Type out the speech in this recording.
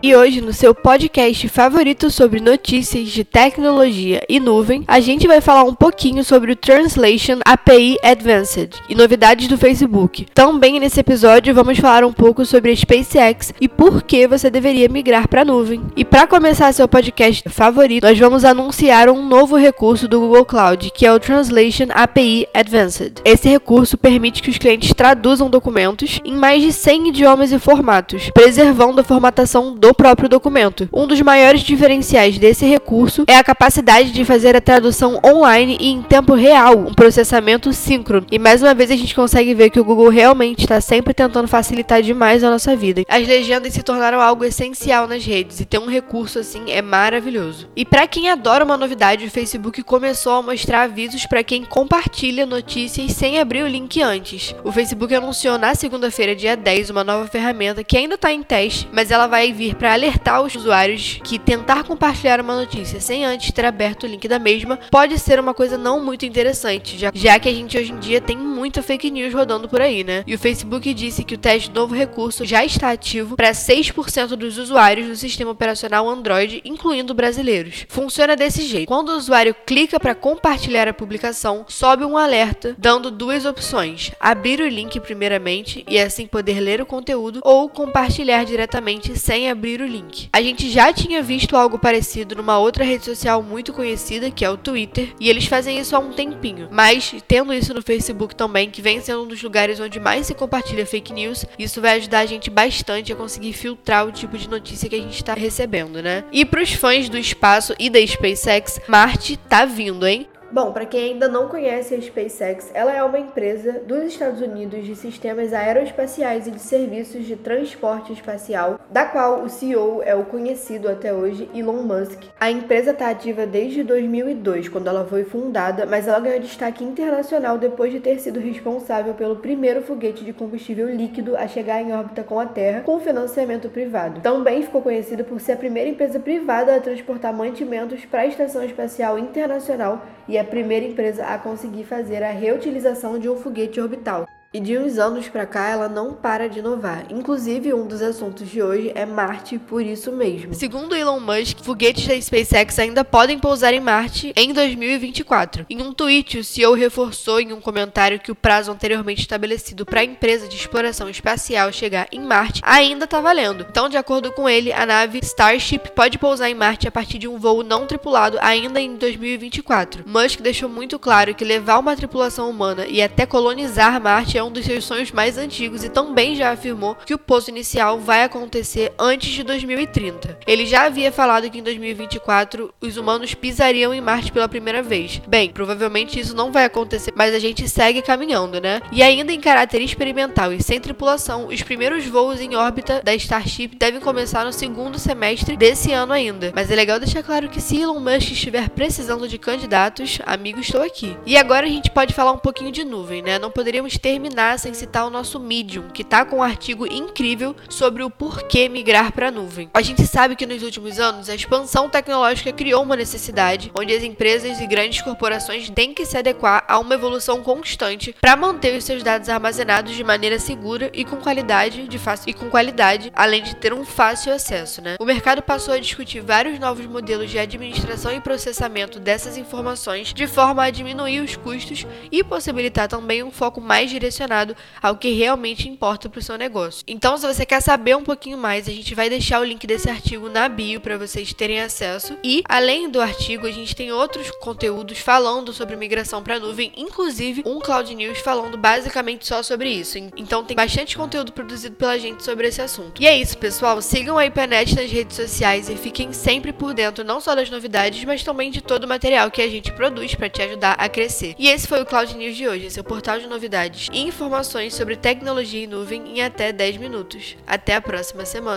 E hoje, no seu podcast favorito sobre notícias de tecnologia e nuvem, a gente vai falar um pouquinho sobre o Translation API Advanced e novidades do Facebook. Também nesse episódio vamos falar um pouco sobre a SpaceX e por que você deveria migrar para a nuvem. E para começar seu podcast favorito, nós vamos anunciar um novo recurso do Google Cloud, que é o Translation API Advanced. Esse recurso permite que os clientes traduzam documentos em mais de 100 idiomas e formatos, preservando a formatação do do próprio documento. Um dos maiores diferenciais desse recurso é a capacidade de fazer a tradução online e em tempo real, um processamento síncrono. E mais uma vez a gente consegue ver que o Google realmente está sempre tentando facilitar demais a nossa vida. As legendas se tornaram algo essencial nas redes e ter um recurso assim é maravilhoso. E para quem adora uma novidade, o Facebook começou a mostrar avisos para quem compartilha notícias sem abrir o link antes. O Facebook anunciou na segunda-feira, dia 10, uma nova ferramenta que ainda está em teste, mas ela vai vir para alertar os usuários que tentar compartilhar uma notícia sem antes ter aberto o link da mesma pode ser uma coisa não muito interessante, já, já que a gente hoje em dia tem muita fake news rodando por aí, né? E o Facebook disse que o teste do novo recurso já está ativo para 6% dos usuários do sistema operacional Android, incluindo brasileiros. Funciona desse jeito: quando o usuário clica para compartilhar a publicação, sobe um alerta dando duas opções: abrir o link primeiramente e assim poder ler o conteúdo, ou compartilhar diretamente sem abrir o link. A gente já tinha visto algo parecido numa outra rede social muito conhecida, que é o Twitter, e eles fazem isso há um tempinho. Mas, tendo isso no Facebook também, que vem sendo um dos lugares onde mais se compartilha fake news, isso vai ajudar a gente bastante a conseguir filtrar o tipo de notícia que a gente está recebendo, né? E para os fãs do espaço e da SpaceX, Marte tá vindo, hein? Bom, para quem ainda não conhece a SpaceX, ela é uma empresa dos Estados Unidos de sistemas aeroespaciais e de serviços de transporte espacial, da qual o CEO é o conhecido até hoje Elon Musk. A empresa está ativa desde 2002, quando ela foi fundada, mas ela ganhou destaque internacional depois de ter sido responsável pelo primeiro foguete de combustível líquido a chegar em órbita com a Terra, com financiamento privado. Também ficou conhecida por ser a primeira empresa privada a transportar mantimentos para a Estação Espacial Internacional e a primeira empresa a conseguir fazer a reutilização de um foguete orbital. E de uns anos para cá ela não para de inovar. Inclusive, um dos assuntos de hoje é Marte por isso mesmo. Segundo Elon Musk, foguetes da SpaceX ainda podem pousar em Marte em 2024. Em um tweet, o CEO reforçou em um comentário que o prazo anteriormente estabelecido para a empresa de exploração espacial chegar em Marte ainda está valendo. Então, de acordo com ele, a nave Starship pode pousar em Marte a partir de um voo não tripulado ainda em 2024. Musk deixou muito claro que levar uma tripulação humana e até colonizar Marte é um dos seus sonhos mais antigos e também já afirmou que o pouso inicial vai acontecer antes de 2030. Ele já havia falado que em 2024 os humanos pisariam em Marte pela primeira vez. Bem, provavelmente isso não vai acontecer, mas a gente segue caminhando, né? E ainda em caráter experimental e sem tripulação, os primeiros voos em órbita da Starship devem começar no segundo semestre desse ano ainda. Mas é legal deixar claro que se Elon Musk estiver precisando de candidatos, amigo, estou aqui. E agora a gente pode falar um pouquinho de nuvem, né? Não poderíamos terminar terminar sem citar o nosso Medium, que está com um artigo incrível sobre o porquê migrar para a nuvem. A gente sabe que nos últimos anos a expansão tecnológica criou uma necessidade onde as empresas e grandes corporações têm que se adequar a uma evolução constante para manter os seus dados armazenados de maneira segura e com qualidade, de fácil e com qualidade, além de ter um fácil acesso, né? O mercado passou a discutir vários novos modelos de administração e processamento dessas informações de forma a diminuir os custos e possibilitar também um foco mais direcionado direcionado ao que realmente importa para o seu negócio. Então, se você quer saber um pouquinho mais, a gente vai deixar o link desse artigo na bio para vocês terem acesso. E, além do artigo, a gente tem outros conteúdos falando sobre migração para a nuvem, inclusive um Cloud News falando basicamente só sobre isso. Então, tem bastante conteúdo produzido pela gente sobre esse assunto. E é isso, pessoal. Sigam a IPNet nas redes sociais e fiquem sempre por dentro não só das novidades, mas também de todo o material que a gente produz para te ajudar a crescer. E esse foi o Cloud News de hoje, seu portal de novidades informações sobre tecnologia em nuvem em até 10 minutos. Até a próxima semana!